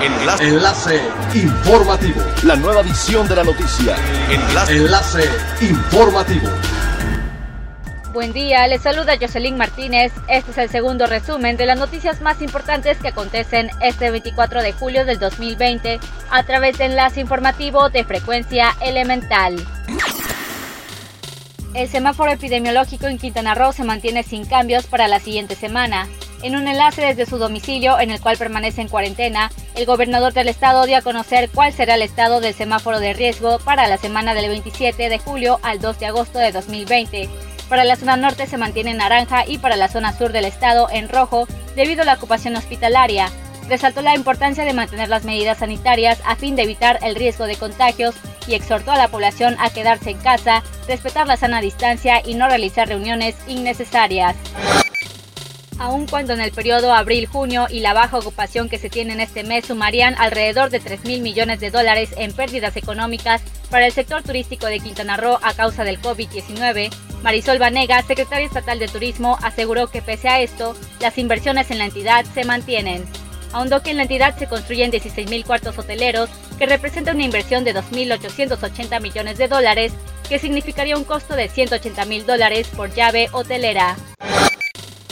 Enlace. Enlace informativo. La nueva edición de la noticia. Enlace. Enlace informativo. Buen día, les saluda Jocelyn Martínez. Este es el segundo resumen de las noticias más importantes que acontecen este 24 de julio del 2020 a través de enlace informativo de frecuencia elemental. El semáforo epidemiológico en Quintana Roo se mantiene sin cambios para la siguiente semana. En un enlace desde su domicilio en el cual permanece en cuarentena, el gobernador del estado dio a conocer cuál será el estado del semáforo de riesgo para la semana del 27 de julio al 2 de agosto de 2020. Para la zona norte se mantiene en naranja y para la zona sur del estado en rojo debido a la ocupación hospitalaria. Resaltó la importancia de mantener las medidas sanitarias a fin de evitar el riesgo de contagios y exhortó a la población a quedarse en casa, respetar la sana distancia y no realizar reuniones innecesarias. Aun cuando en el periodo abril-junio y la baja ocupación que se tiene en este mes sumarían alrededor de 3 mil millones de dólares en pérdidas económicas para el sector turístico de Quintana Roo a causa del COVID-19, Marisol Vanega, secretaria estatal de Turismo, aseguró que pese a esto, las inversiones en la entidad se mantienen. Ahondó que en la entidad se construyen 16.000 cuartos hoteleros, que representa una inversión de 2.880 millones de dólares, que significaría un costo de 180.000 dólares por llave hotelera.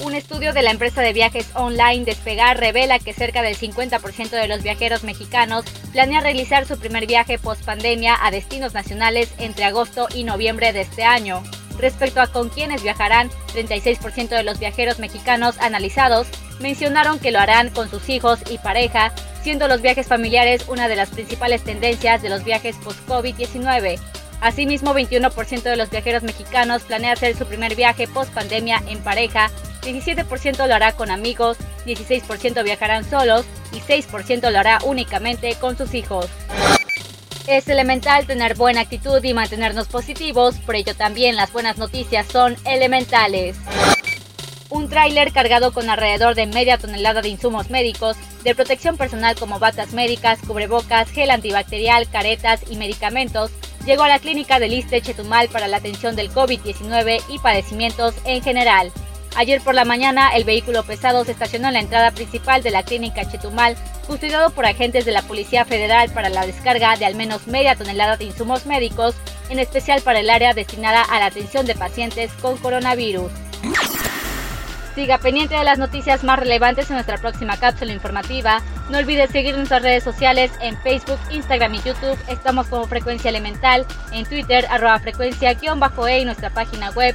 Un estudio de la empresa de viajes online Despegar revela que cerca del 50% de los viajeros mexicanos planea realizar su primer viaje post pandemia a destinos nacionales entre agosto y noviembre de este año. Respecto a con quiénes viajarán, 36% de los viajeros mexicanos analizados mencionaron que lo harán con sus hijos y pareja, siendo los viajes familiares una de las principales tendencias de los viajes post-COVID-19. Asimismo, 21% de los viajeros mexicanos planea hacer su primer viaje post-pandemia en pareja, 17% lo hará con amigos, 16% viajarán solos y 6% lo hará únicamente con sus hijos. Es elemental tener buena actitud y mantenernos positivos, por ello también las buenas noticias son elementales. Un tráiler cargado con alrededor de media tonelada de insumos médicos, de protección personal como batas médicas, cubrebocas, gel antibacterial, caretas y medicamentos, llegó a la clínica del Iste Chetumal para la atención del COVID-19 y padecimientos en general. Ayer por la mañana, el vehículo pesado se estacionó en la entrada principal de la clínica Chetumal, custodiado por agentes de la Policía Federal para la descarga de al menos media tonelada de insumos médicos, en especial para el área destinada a la atención de pacientes con coronavirus. Siga pendiente de las noticias más relevantes en nuestra próxima cápsula informativa. No olvides seguir nuestras redes sociales en Facebook, Instagram y YouTube. Estamos como Frecuencia Elemental, en Twitter, arroba frecuencia-e y nuestra página web